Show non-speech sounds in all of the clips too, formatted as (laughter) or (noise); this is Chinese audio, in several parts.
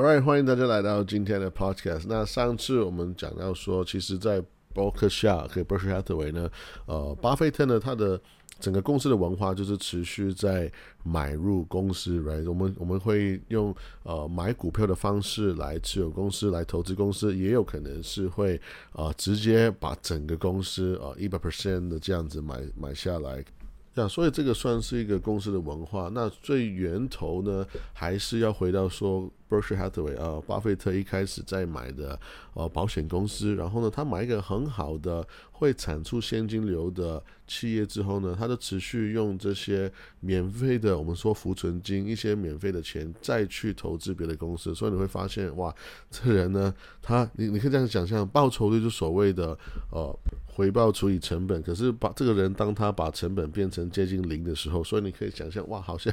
All right，欢迎大家来到今天的 Podcast。那上次我们讲到说，其实，在伯克夏和 Berkshire Hathaway 呢，呃，巴菲特呢，他的整个公司的文化就是持续在买入公司，right？我们我们会用呃买股票的方式来持有公司，来投资公司，也有可能是会啊直接把整个公司啊一百 percent 的这样子买买下来。呀，所以这个算是一个公司的文化。那最源头呢，还是要回到说。Berkshire Hathaway 啊，巴菲特一开始在买的呃保险公司，然后呢，他买一个很好的会产出现金流的企业之后呢，他就持续用这些免费的我们说浮存金，一些免费的钱再去投资别的公司，所以你会发现哇，这人呢，他你你可以这样想象，报酬率就所谓的呃回报除以成本，可是把这个人当他把成本变成接近零的时候，所以你可以想象哇，好像。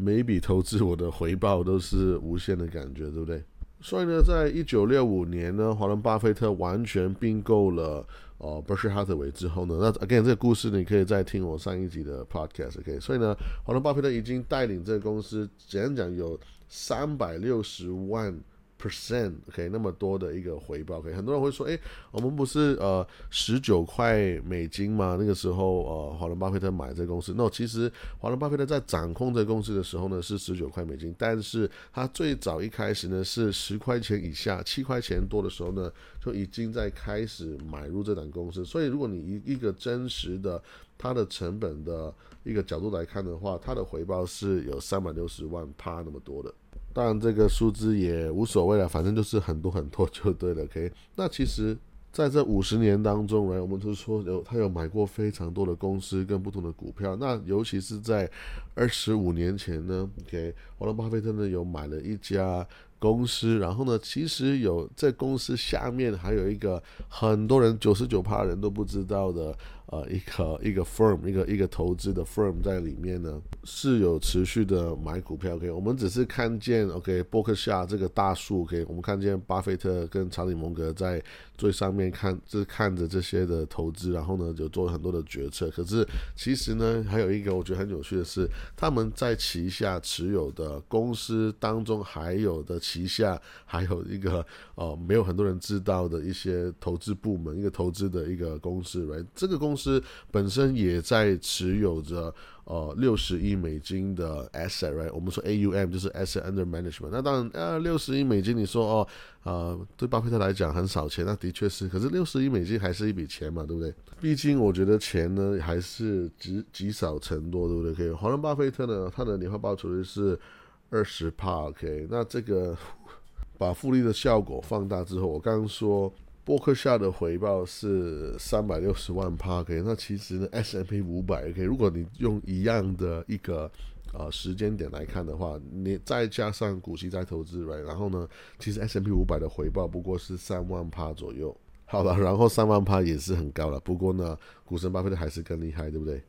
每一笔投资我的回报都是无限的感觉，对不对？所以呢，在一九六五年呢，华伦巴菲特完全并购了呃 brush Hathaway 之后呢，那 again 这个故事你可以再听我上一集的 podcast，OK？所以呢，华伦巴菲特已经带领这个公司，简单讲有三百六十万。percent，OK，那么多的一个回报，OK，很多人会说，哎，我们不是呃十九块美金吗？那个时候，呃，华伦巴菲特买这公司，那其实华伦巴菲特在掌控这公司的时候呢，是十九块美金，但是他最早一开始呢是十块钱以下，七块钱多的时候呢，就已经在开始买入这档公司。所以，如果你一一个真实的它的成本的一个角度来看的话，它的回报是有三百六十万趴那么多的。当然，这个数字也无所谓了，反正就是很多很多就对了。OK，(laughs) 那其实在这五十年当中，来我们都说有他有买过非常多的公司跟不同的股票。那尤其是在二十五年前呢，OK，华伦巴菲特呢有买了一家公司，然后呢，其实有在公司下面还有一个很多人九十九趴人都不知道的。呃，一个一个 firm，一个一个投资的 firm 在里面呢，是有持续的买股票。OK，我们只是看见 OK 伯克夏这个大树。OK，我们看见巴菲特跟查理蒙格在最上面看，就看着这些的投资，然后呢，就做了很多的决策。可是其实呢，还有一个我觉得很有趣的是，他们在旗下持有的公司当中，还有的旗下还有一个呃，没有很多人知道的一些投资部门，一个投资的一个公司来这个公司是本身也在持有着呃六十亿美金的 asset，right？我们说 AUM 就是 asset under management。那当然，呃，六十亿美金，你说哦，呃，对巴菲特来讲很少钱，那的确是。可是六十亿美金还是一笔钱嘛，对不对？毕竟我觉得钱呢还是积积少成多，对不对？可以。华伦巴菲特呢，他的年化报酬率是二十帕，OK？那这个 (laughs) 把复利的效果放大之后，我刚刚说。波克下的回报是三百六十万帕 K，那其实呢，S M P 五百，OK，如果你用一样的一个呃时间点来看的话，你再加上股息再投资来然后呢，其实 S M P 五百的回报不过是三万帕左右，好了，然后三万帕也是很高了，不过呢，股神巴菲特还是更厉害，对不对？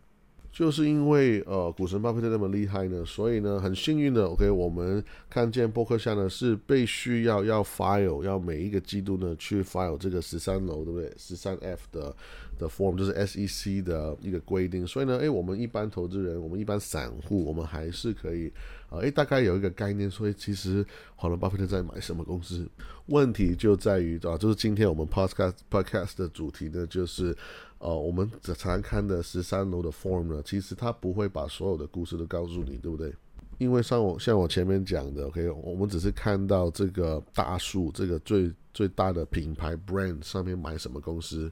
就是因为呃股神巴菲特那么厉害呢，所以呢很幸运的，OK，我们看见博客下呢是被需要要 file，要每一个季度呢去 file 这个十三楼，对不对？十三 F 的的 form 就是 SEC 的一个规定，所以呢，诶，我们一般投资人，我们一般散户，我们还是可以，呃，诶，大概有一个概念，所以其实华伦巴菲特在买什么公司？问题就在于啊，就是今天我们 podcast podcast 的主题呢，就是。哦，我们常看的十三楼的 form 呢，其实它不会把所有的故事都告诉你，对不对？因为像我像我前面讲的，OK，我们只是看到这个大树，这个最最大的品牌 brand 上面买什么公司。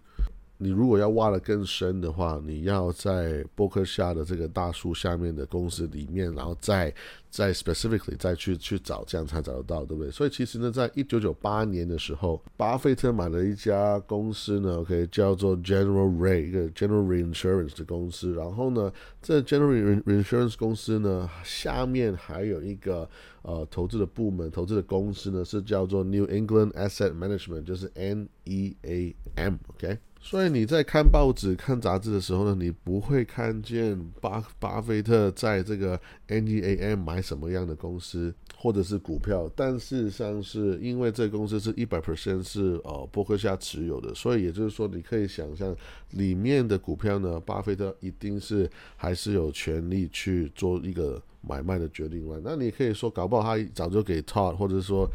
你如果要挖得更深的话，你要在伯克夏的这个大树下面的公司里面，然后再再 specifically 再去去找，这样才找得到，对不对？所以其实呢，在一九九八年的时候，巴菲特买了一家公司呢，OK，叫做 General Ray，一个 General Reinsurance 的公司。然后呢，这 General Reinsurance 公司呢，下面还有一个呃投资的部门，投资的公司呢是叫做 New England Asset Management，就是 NEAM，OK。所以你在看报纸、看杂志的时候呢，你不会看见巴巴菲特在这个 NEAM 买什么样的公司，或者是股票，但事实上是因为这公司是一百 percent 是呃伯克夏持有的，所以也就是说，你可以想象里面的股票呢，巴菲特一定是还是有权利去做一个买卖的决定。那你可以说，搞不好他早就给 Tod，或者说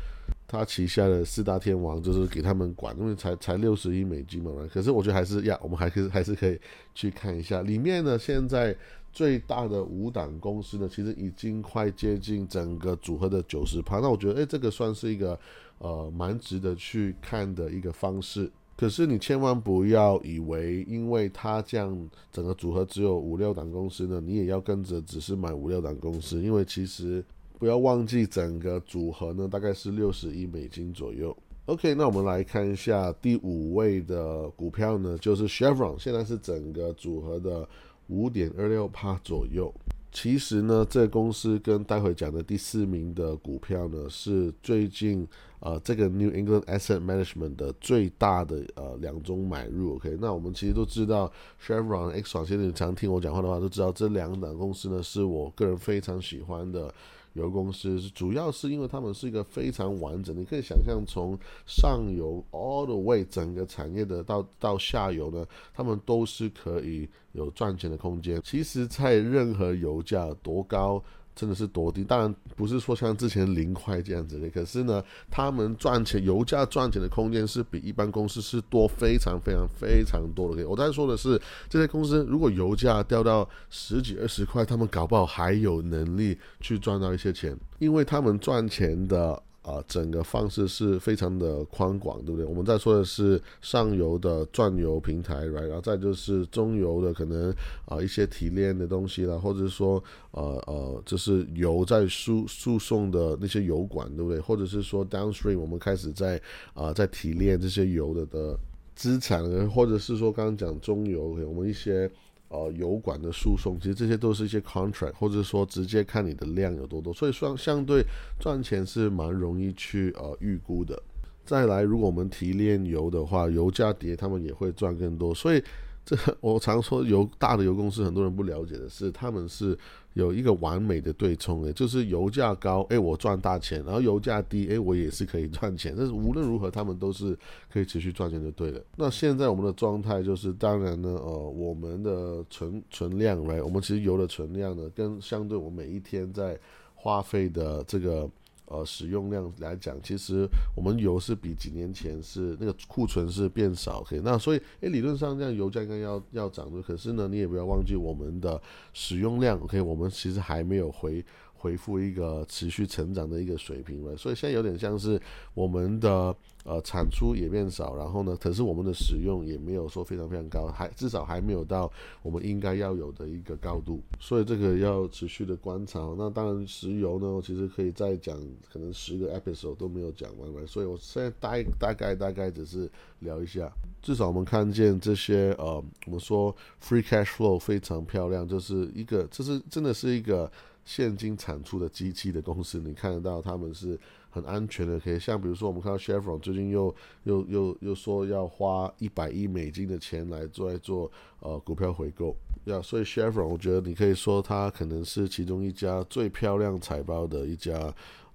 他旗下的四大天王就是给他们管，因为才才六十亿美金嘛。可是我觉得还是呀，我们还可以还是可以去看一下里面呢，现在。最大的五档公司呢，其实已经快接近整个组合的九十趴。那我觉得，诶，这个算是一个呃蛮值得去看的一个方式。可是你千万不要以为，因为它这样整个组合只有五六档公司呢，你也要跟着只是买五六档公司。因为其实不要忘记，整个组合呢大概是六十亿美金左右。OK，那我们来看一下第五位的股票呢，就是 Chevron，现在是整个组合的。五点二六帕左右。其实呢，这公司跟待会讲的第四名的股票呢，是最近呃这个 New England Asset Management 的最大的呃两种买入。OK，那我们其实都知道 Chevron、Exxon，其实你常听我讲话的话，都知道这两档公司呢，是我个人非常喜欢的。油公司主要是因为他们是一个非常完整，你可以想象从上游 all the way 整个产业的到到下游呢，他们都是可以有赚钱的空间。其实，在任何油价多高。真的是多低，当然不是说像之前零块这样子的，可是呢，他们赚钱，油价赚钱的空间是比一般公司是多非常非常非常多的。我在说的是，这些公司如果油价掉到十几二十块，他们搞不好还有能力去赚到一些钱，因为他们赚钱的。啊，整个方式是非常的宽广，对不对？我们在说的是上游的钻油平台，right？然后再就是中游的可能啊一些提炼的东西啦，或者说呃呃，就是油在输输送的那些油管，对不对？或者是说 downstream，我们开始在啊在提炼这些油的的资产，或者是说刚刚讲中游，我们一些。呃，油管的输送，其实这些都是一些 contract，或者说直接看你的量有多多，所以相相对赚钱是蛮容易去呃预估的。再来，如果我们提炼油的话，油价跌，他们也会赚更多，所以。这 (laughs) 我常说，油大的油公司很多人不了解的是，他们是有一个完美的对冲诶，就是油价高，诶，我赚大钱，然后油价低，诶，我也是可以赚钱。但是无论如何，他们都是可以持续赚钱就对了。那现在我们的状态就是，当然呢，呃，我们的存存量来，我们其实油的存量呢，跟相对我每一天在花费的这个。呃，使用量来讲，其实我们油是比几年前是那个库存是变少可以那所以诶，理论上这样油价应该要要涨的，可是呢，你也不要忘记我们的使用量，OK，我们其实还没有回。回复一个持续成长的一个水平了，所以现在有点像是我们的呃产出也变少，然后呢，可是我们的使用也没有说非常非常高，还至少还没有到我们应该要有的一个高度，所以这个要持续的观察。那当然，石油呢，其实可以再讲，可能十个 episode 都没有讲完了，所以我现在大大概大概只是聊一下，至少我们看见这些呃，我们说 free cash flow 非常漂亮，就是一个，这是真的是一个。现金产出的机器的公司，你看得到他们是很安全的，可以像比如说我们看到 Chevron 最近又又又又说要花一百亿美金的钱来做来做呃股票回购，呀，所以 Chevron 我觉得你可以说它可能是其中一家最漂亮财报的一家。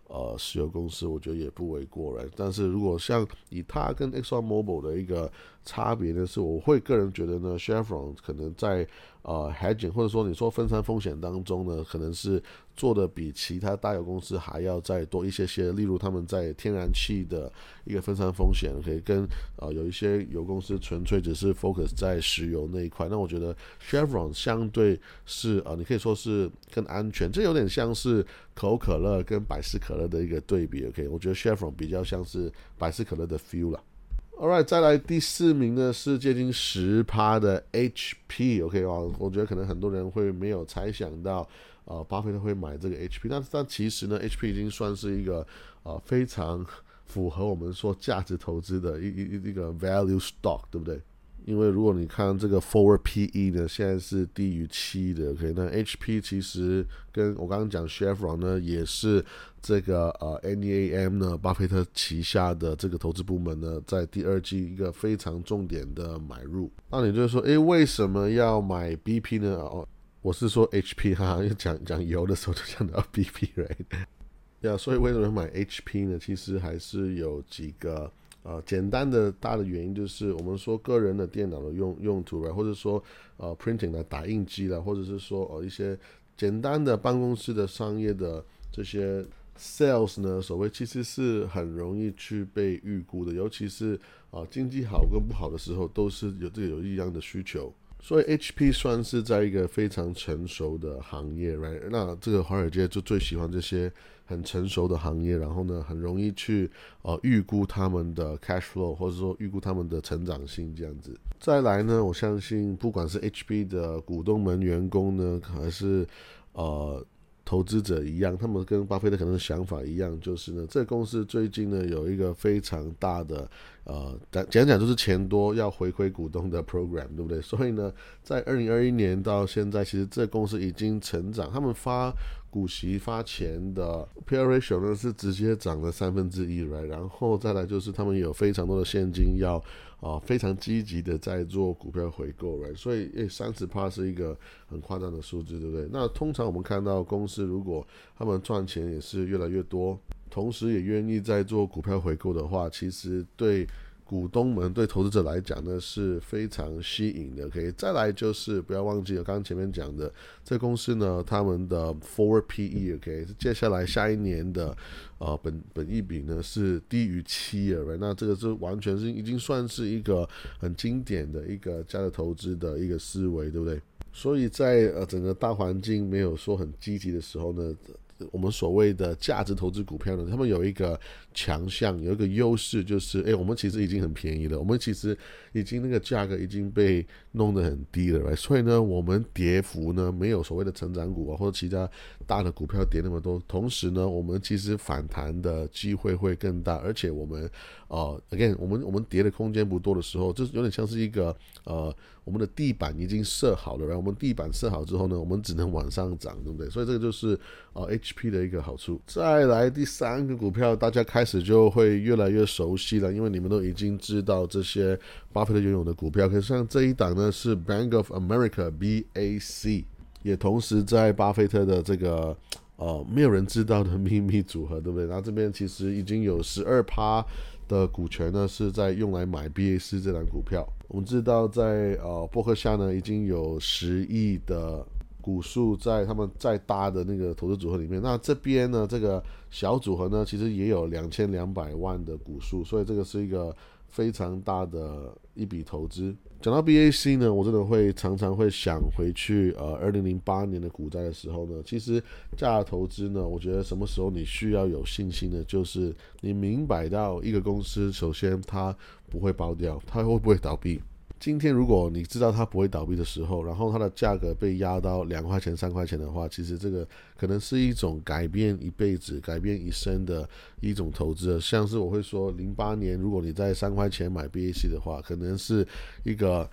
呃，石油公司我觉得也不为过来。但是如果像以它跟 Exxon Mobil 的一个差别呢，是我会个人觉得呢，Chevron 可能在呃 hedging 或者说你说分散风险当中呢，可能是。做的比其他大油公司还要再多一些些，例如他们在天然气的一个分散风险，可以跟呃有一些油公司纯粹只是 focus 在石油那一块。那我觉得 Chevron 相对是呃，你可以说是更安全，这有点像是可口可乐跟百事可乐的一个对比。OK，我觉得 Chevron 比较像是百事可乐的 feel 了。All right，再来第四名呢是接近十趴的 HP。OK 啊，我觉得可能很多人会没有猜想到。呃，巴菲特会买这个 HP，但但其实呢，HP 已经算是一个呃非常符合我们说价值投资的一一一个 value stock，对不对？因为如果你看这个 forward PE 呢，现在是低于七的，OK，那 HP 其实跟我刚刚讲 Chevron 呢，也是这个呃 NEAM 呢，巴菲特旗下的这个投资部门呢，在第二季一个非常重点的买入。那你就说，诶，为什么要买 BP 呢？哦。我是说 HP 哈，讲讲油的时候就讲到 BP right。(laughs) 呀，所以为什么买 HP 呢？其实还是有几个呃简单的大的原因，就是我们说个人的电脑的用用途吧，或者说呃 printing 的打印机了，或者是说呃一些简单的办公室的商业的这些 sales 呢，所谓其实是很容易去被预估的，尤其是啊经济好跟不好的时候，都是有这个有一样的需求。所以 HP 算是在一个非常成熟的行业，right？那这个华尔街就最喜欢这些很成熟的行业，然后呢，很容易去呃预估他们的 cash flow，或者说预估他们的成长性这样子。再来呢，我相信不管是 HP 的股东们、员工呢，还是呃。投资者一样，他们跟巴菲特可能想法一样，就是呢，这公司最近呢有一个非常大的呃，讲讲就是钱多要回馈股东的 program，对不对？所以呢，在二零二一年到现在，其实这公司已经成长，他们发。股息发钱的 P/E ratio 呢是直接涨了三分之一来，然后再来就是他们有非常多的现金要啊非常积极的在做股票回购来，所以诶三十趴是一个很夸张的数字，对不对？那通常我们看到公司如果他们赚钱也是越来越多，同时也愿意在做股票回购的话，其实对。股东们对投资者来讲呢是非常吸引的，可以再来就是不要忘记了刚刚前面讲的，这公司呢他们的 forward PE，OK，接下来下一年的呃本本益比呢是低于七了，那这个是完全是已经算是一个很经典的一个价值投资的一个思维，对不对？所以在呃整个大环境没有说很积极的时候呢。我们所谓的价值投资股票呢，他们有一个强项，有一个优势，就是哎，我们其实已经很便宜了，我们其实已经那个价格已经被弄得很低了，所以呢，我们跌幅呢没有所谓的成长股啊或者其他大的股票跌那么多，同时呢，我们其实反弹的机会会更大，而且我们呃，again，我们我们跌的空间不多的时候，就是有点像是一个呃，我们的地板已经设好了，然后我们地板设好之后呢，我们只能往上涨，对不对？所以这个就是呃 HP 的一个好处，再来第三个股票，大家开始就会越来越熟悉了，因为你们都已经知道这些巴菲特拥有的股票。可是像这一档呢，是 Bank of America BAC，也同时在巴菲特的这个呃没有人知道的秘密组合，对不对？然后这边其实已经有十二趴的股权呢，是在用来买 BAC 这档股票。我们知道在呃伯克夏呢，已经有十亿的。股数在他们在大的那个投资组合里面，那这边呢，这个小组合呢，其实也有两千两百万的股数，所以这个是一个非常大的一笔投资。讲到 BAC 呢，我真的会常常会想回去，呃，二零零八年的股灾的时候呢，其实价值投资呢，我觉得什么时候你需要有信心呢，就是你明白到一个公司，首先它不会爆掉，它会不会倒闭。今天如果你知道它不会倒闭的时候，然后它的价格被压到两块钱、三块钱的话，其实这个可能是一种改变一辈子、改变一生的一种投资。像是我会说，零八年如果你在三块钱买 BAC 的话，可能是一个。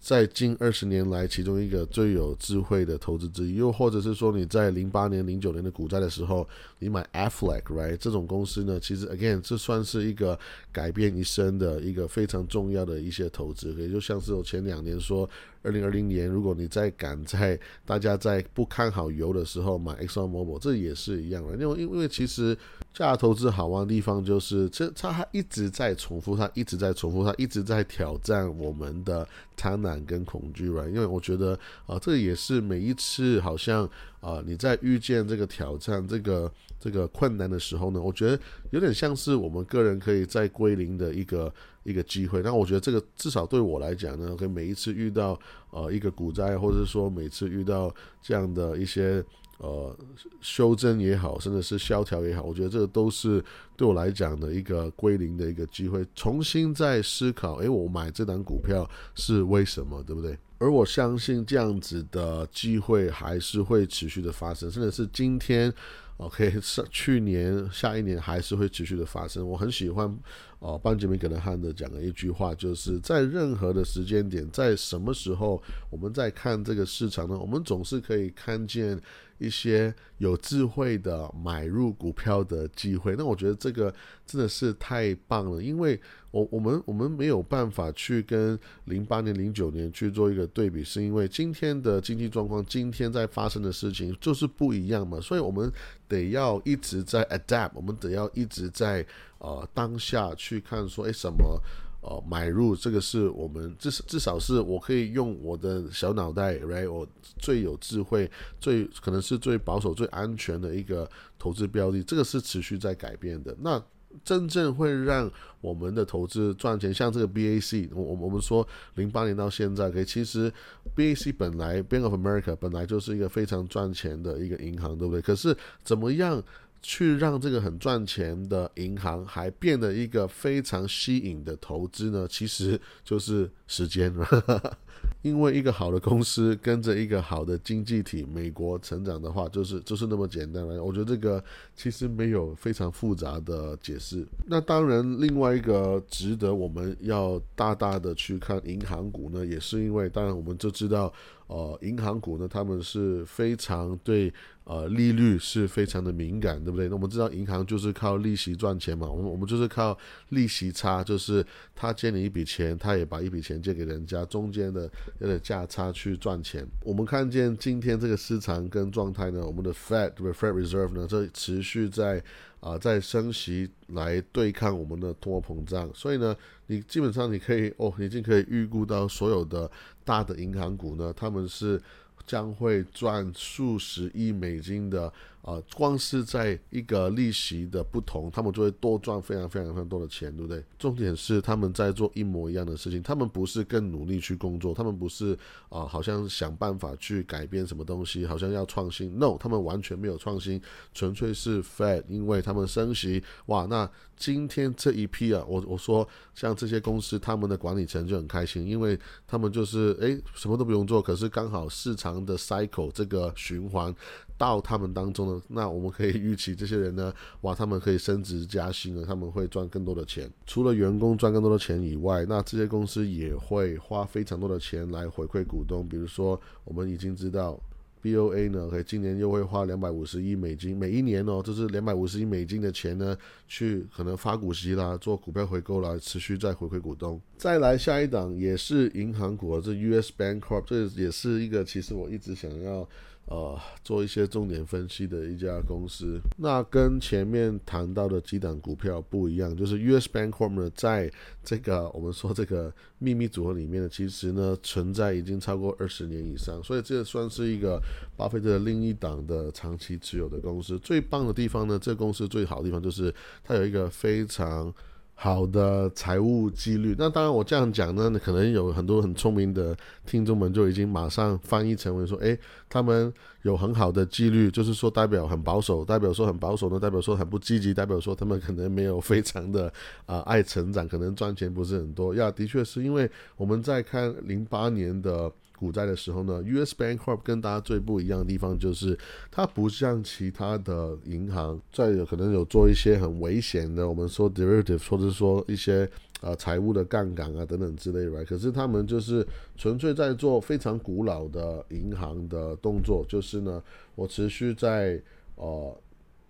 在近二十年来，其中一个最有智慧的投资之一，又或者是说你在零八年、零九年的股灾的时候，你买 Affleck，right 这种公司呢，其实 again 这算是一个改变一生的一个非常重要的一些投资，也就像是我前两年说。二零二零年，如果你再赶在大家在不看好油的时候买 XO 某某这也是一样的。因为因为其实价值投资好玩的地方就是，这它一直在重复，它一直在重复，它一直在挑战我们的贪婪跟恐惧吧因为我觉得啊，这也是每一次好像啊你在遇见这个挑战、这个这个困难的时候呢，我觉得有点像是我们个人可以在归零的一个。一个机会，那我觉得这个至少对我来讲呢，可以每一次遇到呃一个股灾，或者说每次遇到这样的一些呃修正也好，甚至是萧条也好，我觉得这个都是对我来讲的一个归零的一个机会，重新再思考，诶，我买这档股票是为什么，对不对？而我相信这样子的机会还是会持续的发生，甚至是今天。OK，是去年、下一年还是会持续的发生。我很喜欢哦，班杰明·格伦汉的讲的一句话，就是在任何的时间点，在什么时候，我们在看这个市场呢？我们总是可以看见一些有智慧的买入股票的机会。那我觉得这个真的是太棒了，因为。我我们我们没有办法去跟零八年、零九年去做一个对比，是因为今天的经济状况，今天在发生的事情就是不一样嘛。所以，我们得要一直在 adapt，我们得要一直在呃当下去看说，哎，什么呃买入这个是我们至至少是我可以用我的小脑袋，right，我最有智慧、最可能是最保守、最安全的一个投资标的，这个是持续在改变的。那真正会让我们的投资赚钱，像这个 BAC，我我我们说零八年到现在，可以其实 BAC 本来 Bank of America 本来就是一个非常赚钱的一个银行，对不对？可是怎么样去让这个很赚钱的银行还变得一个非常吸引的投资呢？其实就是时间了。(laughs) 因为一个好的公司跟着一个好的经济体美国成长的话，就是就是那么简单了。我觉得这个其实没有非常复杂的解释。那当然，另外一个值得我们要大大的去看银行股呢，也是因为，当然我们就知道。呃，银行股呢，他们是非常对呃利率是非常的敏感，对不对？那我们知道银行就是靠利息赚钱嘛，我们我们就是靠利息差，就是他借你一笔钱，他也把一笔钱借给人家，中间的有点价差去赚钱。我们看见今天这个市场跟状态呢，我们的 Fed 对不对？Fed Reserve 呢，这持续在。啊，在升息来对抗我们的通货膨胀，所以呢，你基本上你可以哦，已经可以预估到所有的大的银行股呢，他们是将会赚数十亿美金的。啊，光是在一个利息的不同，他们就会多赚非常非常非常多的钱，对不对？重点是他们在做一模一样的事情，他们不是更努力去工作，他们不是啊，好像想办法去改变什么东西，好像要创新。No，他们完全没有创新，纯粹是 Fed，因为他们升息。哇，那今天这一批啊，我我说像这些公司，他们的管理层就很开心，因为他们就是诶，什么都不用做，可是刚好市场的 cycle 这个循环。到他们当中呢，那我们可以预期这些人呢，哇，他们可以升职加薪了，他们会赚更多的钱。除了员工赚更多的钱以外，那这些公司也会花非常多的钱来回馈股东。比如说，我们已经知道，BOA 呢，可以今年又会花两百五十亿美金，每一年哦，这是两百五十亿美金的钱呢，去可能发股息啦，做股票回购啦，持续在回馈股东。再来下一档也是银行股，这 US Bank Corp，这也是一个其实我一直想要。呃，做一些重点分析的一家公司，那跟前面谈到的几档股票不一样，就是 US Bancorp 呢，在这个我们说这个秘密组合里面呢，其实呢存在已经超过二十年以上，所以这算是一个巴菲特另一档的长期持有的公司。最棒的地方呢，这公司最好的地方就是它有一个非常。好的财务纪律，那当然我这样讲呢，可能有很多很聪明的听众们就已经马上翻译成为说，诶，他们有很好的纪律，就是说代表很保守，代表说很保守呢，代表说很不积极，代表说他们可能没有非常的啊 (laughs) 爱成长，可能赚钱不是很多。呀，的确是因为我们在看零八年的。股灾的时候呢，US Bancorp 跟大家最不一样的地方就是，它不像其他的银行，在有可能有做一些很危险的，我们说 derivative，或者说一些呃财务的杠杆啊等等之类的。可是他们就是纯粹在做非常古老的银行的动作，就是呢，我持续在呃。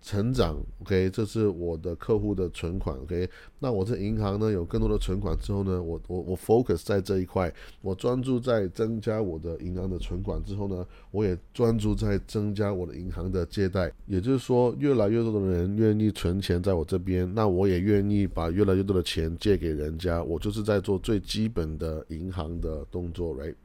成长，OK，这是我的客户的存款，OK，那我这银行呢有更多的存款之后呢，我我我 focus 在这一块，我专注在增加我的银行的存款之后呢，我也专注在增加我的银行的借贷，也就是说，越来越多的人愿意存钱在我这边，那我也愿意把越来越多的钱借给人家，我就是在做最基本的银行的动作，Right？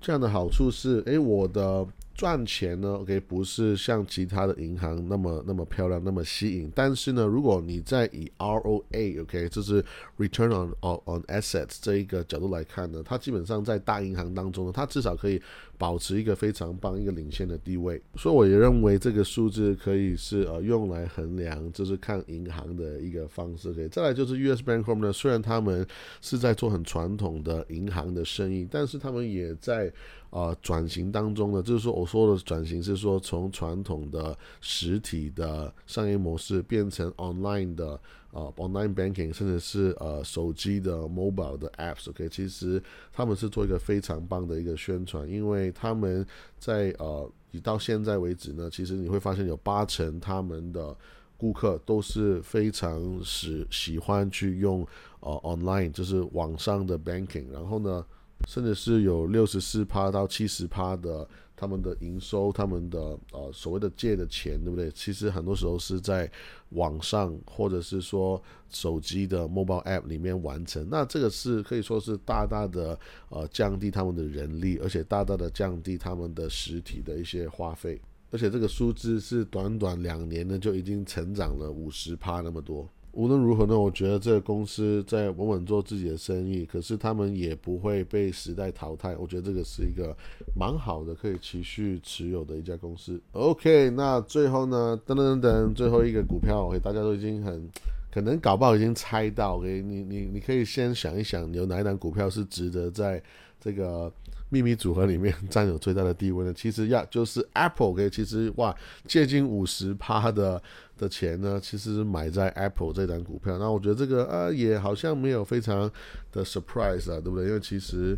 这样的好处是，诶，我的。赚钱呢，OK，不是像其他的银行那么那么漂亮，那么吸引。但是呢，如果你在以 ROA，OK，这是 Return on on Assets 这一个角度来看呢，它基本上在大银行当中呢，它至少可以保持一个非常棒、一个领先的地位。所以我也认为这个数字可以是呃用来衡量，就是看银行的一个方式。OK，再来就是 US Bancorp 呢，虽然他们是在做很传统的银行的生意，但是他们也在。啊，转型当中呢，就是说我说的转型是说从传统的实体的商业模式变成 online 的啊，online banking，甚至是呃手机的 mobile 的 apps。OK，其实他们是做一个非常棒的一个宣传，因为他们在呃，以到现在为止呢，其实你会发现有八成他们的顾客都是非常喜喜欢去用呃 online，就是网上的 banking，然后呢。甚至是有六十四趴到七十趴的。他们的营收，他们的呃所谓的借的钱，对不对？其实很多时候是在网上或者是说手机的 mobile app 里面完成。那这个是可以说是大大的呃降低他们的人力，而且大大的降低他们的实体的一些花费。而且这个数字是短短两年呢就已经成长了五十趴那么多。无论如何呢，我觉得这个公司在稳稳做自己的生意，可是他们也不会被时代淘汰。我觉得这个是一个蛮好的，可以持续持有的一家公司。OK，那最后呢，噔噔噔噔，最后一个股票，OK，大家都已经很可能搞不好已经猜到，OK，你你你可以先想一想，有哪一档股票是值得在这个。秘密组合里面占有最大的地位呢，其实呀就是 Apple，OK，其实哇，接近五十趴的的钱呢，其实买在 Apple 这张股票。那我觉得这个啊，也好像没有非常的 surprise 啊，对不对？因为其实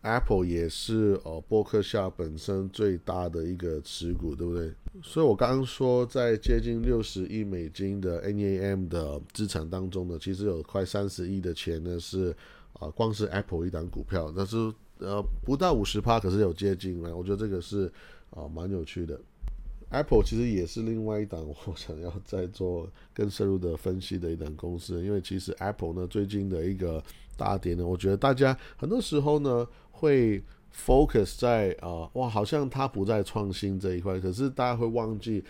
Apple 也是呃波克夏本身最大的一个持股，对不对？所以我刚刚说，在接近六十亿美金的 NAM 的资产当中呢，其实有快三十亿的钱呢是啊，光是 Apple 一档股票，但是。呃，不到五十趴，可是有接近了。我觉得这个是啊，蛮有趣的。Apple 其实也是另外一档我想要再做更深入的分析的一档公司，因为其实 Apple 呢最近的一个大跌呢，我觉得大家很多时候呢会 focus 在啊，哇，好像它不在创新这一块，可是大家会忘记。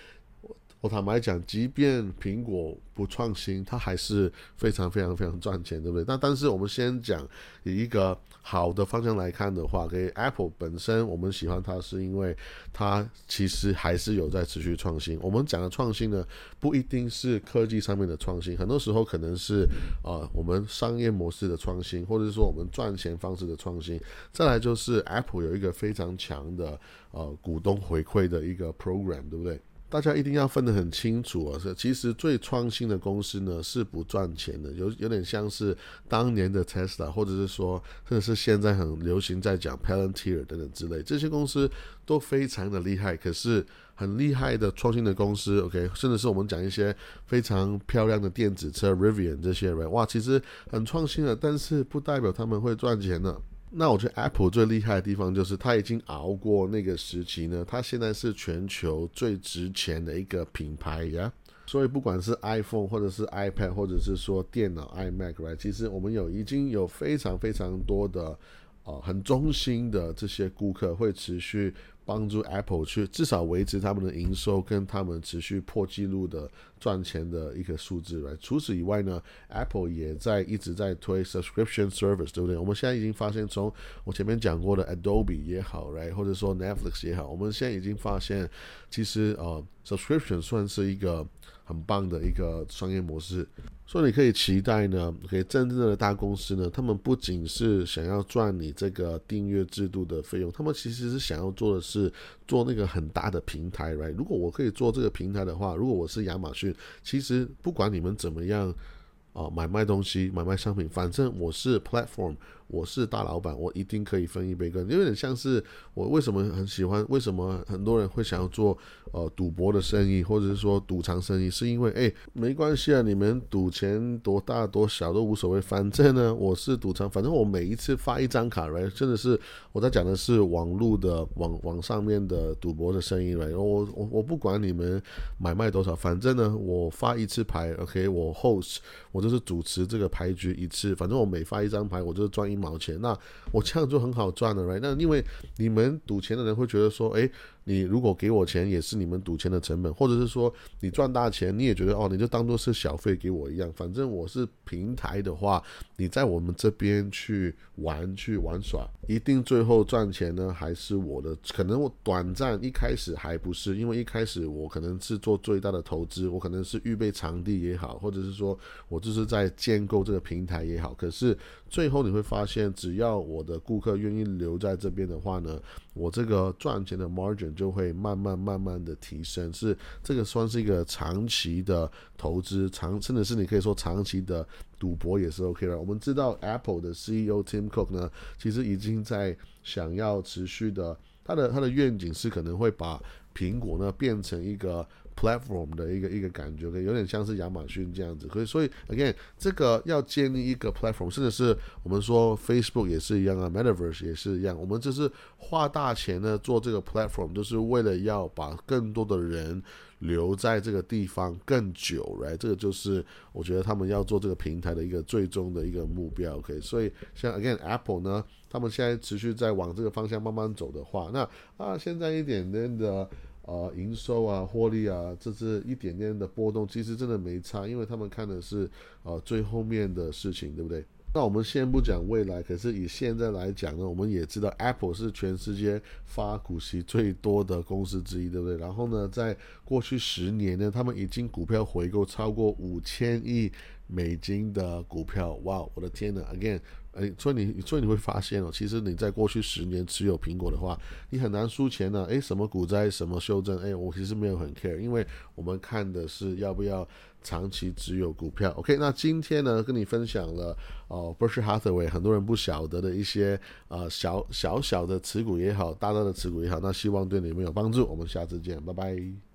我坦白讲，即便苹果不创新，它还是非常非常非常赚钱，对不对？那但是我们先讲以一个好的方向来看的话，给 Apple 本身，我们喜欢它是因为它其实还是有在持续创新。我们讲的创新呢，不一定是科技上面的创新，很多时候可能是呃我们商业模式的创新，或者是说我们赚钱方式的创新。再来就是 Apple 有一个非常强的呃股东回馈的一个 program，对不对？大家一定要分得很清楚啊！是其实最创新的公司呢是不赚钱的，有有点像是当年的 Tesla，或者是说，甚至是现在很流行在讲 Palantir 等等之类，这些公司都非常的厉害。可是很厉害的创新的公司，OK，甚至是我们讲一些非常漂亮的电子车 Rivian 这些人，哇，其实很创新的，但是不代表他们会赚钱的。那我觉得 Apple 最厉害的地方就是它已经熬过那个时期呢，它现在是全球最值钱的一个品牌呀。所以不管是 iPhone 或者是 iPad 或者是说电脑 iMac，right，其实我们有已经有非常非常多的呃很忠心的这些顾客会持续。帮助 Apple 去至少维持他们的营收跟他们持续破纪录的赚钱的一个数字来除此以外呢，Apple 也在一直在推 subscription service，对不对？我们现在已经发现，从我前面讲过的 Adobe 也好，right？或者说 Netflix 也好，我们现在已经发现，其实呃，subscription 算是一个。很棒的一个商业模式，所以你可以期待呢，可以真正的大公司呢，他们不仅是想要赚你这个订阅制度的费用，他们其实是想要做的是做那个很大的平台，right？如果我可以做这个平台的话，如果我是亚马逊，其实不管你们怎么样啊，买卖东西、买卖商品，反正我是 platform。我是大老板，我一定可以分一杯羹。有点像是我为什么很喜欢，为什么很多人会想要做呃赌博的生意，或者是说赌场生意，是因为哎没关系啊，你们赌钱多大多小都无所谓，反正呢我是赌场，反正我每一次发一张卡来，真的是我在讲的是网络的网网上面的赌博的生意来，我我我不管你们买卖多少，反正呢我发一次牌，OK，我 host 我就是主持这个牌局一次，反正我每发一张牌，我就是赚一。一毛钱，那我这样就很好赚了，right？那因为你们赌钱的人会觉得说，哎。你如果给我钱，也是你们赌钱的成本，或者是说你赚大钱，你也觉得哦，你就当做是小费给我一样。反正我是平台的话，你在我们这边去玩去玩耍，一定最后赚钱呢，还是我的。可能我短暂一开始还不是，因为一开始我可能是做最大的投资，我可能是预备场地也好，或者是说我就是在建构这个平台也好。可是最后你会发现，只要我的顾客愿意留在这边的话呢，我这个赚钱的 margin。就会慢慢慢慢的提升，是这个算是一个长期的投资，长甚至是你可以说长期的赌博也是 OK 的。我们知道 Apple 的 CEO Tim Cook 呢，其实已经在想要持续的，他的他的愿景是可能会把苹果呢变成一个 platform 的一个一个感觉，有点像是亚马逊这样子。所以，所以 again，这个要建立一个 platform，甚至是我们说 Facebook 也是一样啊，Metaverse 也是一样。我们就是花大钱呢做这个 platform，就是为了要把更多的人留在这个地方更久，right？这个就是我觉得他们要做这个平台的一个最终的一个目标。OK，所以像 again Apple 呢，他们现在持续在往这个方向慢慢走的话，那啊，现在一点点的。呃，营收啊，获利啊，这是一点点的波动，其实真的没差，因为他们看的是呃最后面的事情，对不对？那我们先不讲未来，可是以现在来讲呢，我们也知道 Apple 是全世界发股息最多的公司之一，对不对？然后呢，在过去十年呢，他们已经股票回购超过五千亿美金的股票，哇，我的天呐 a g a i n 哎，所以你，所以你会发现哦，其实你在过去十年持有苹果的话，你很难输钱呢。哎，什么股灾，什么修正，哎，我其实没有很 care，因为我们看的是要不要长期持有股票。OK，那今天呢，跟你分享了哦，Berkshire Hathaway 很多人不晓得的一些呃小小小的持股也好，大大的持股也好，那希望对你们有帮助。我们下次见，拜拜。